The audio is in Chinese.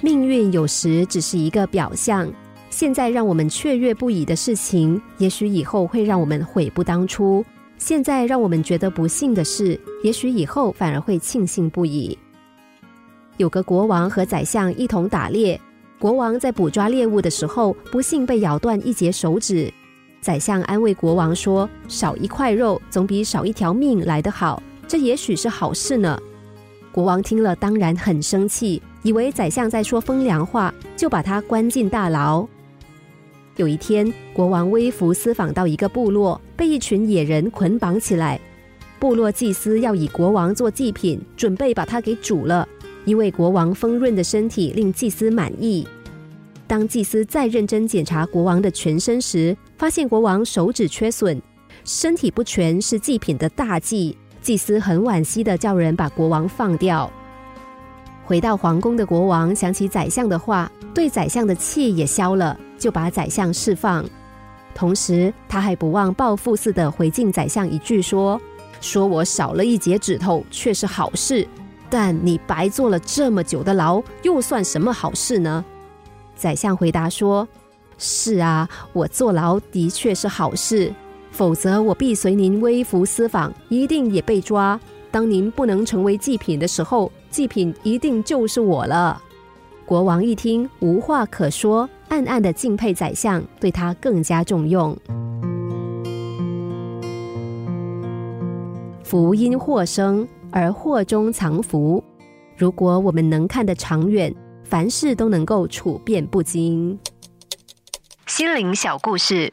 命运有时只是一个表象。现在让我们雀跃不已的事情，也许以后会让我们悔不当初；现在让我们觉得不幸的事，也许以后反而会庆幸不已。有个国王和宰相一同打猎，国王在捕抓猎物的时候，不幸被咬断一截手指。宰相安慰国王说：“少一块肉，总比少一条命来得好，这也许是好事呢。”国王听了当然很生气，以为宰相在说风凉话，就把他关进大牢。有一天，国王微服私访到一个部落，被一群野人捆绑起来。部落祭司要以国王做祭品，准备把他给煮了，因为国王丰润的身体令祭司满意。当祭司再认真检查国王的全身时，发现国王手指缺损，身体不全是祭品的大忌。祭司很惋惜的叫人把国王放掉。回到皇宫的国王想起宰相的话，对宰相的气也消了，就把宰相释放。同时，他还不忘报复似的回敬宰相一句说：“说我少了一截指头，却是好事；但你白坐了这么久的牢，又算什么好事呢？”宰相回答说：“是啊，我坐牢的确是好事。”否则，我必随您微服私访，一定也被抓。当您不能成为祭品的时候，祭品一定就是我了。国王一听，无话可说，暗暗的敬佩宰相，对他更加重用。福因祸生，而祸中藏福。如果我们能看得长远，凡事都能够处变不惊。心灵小故事。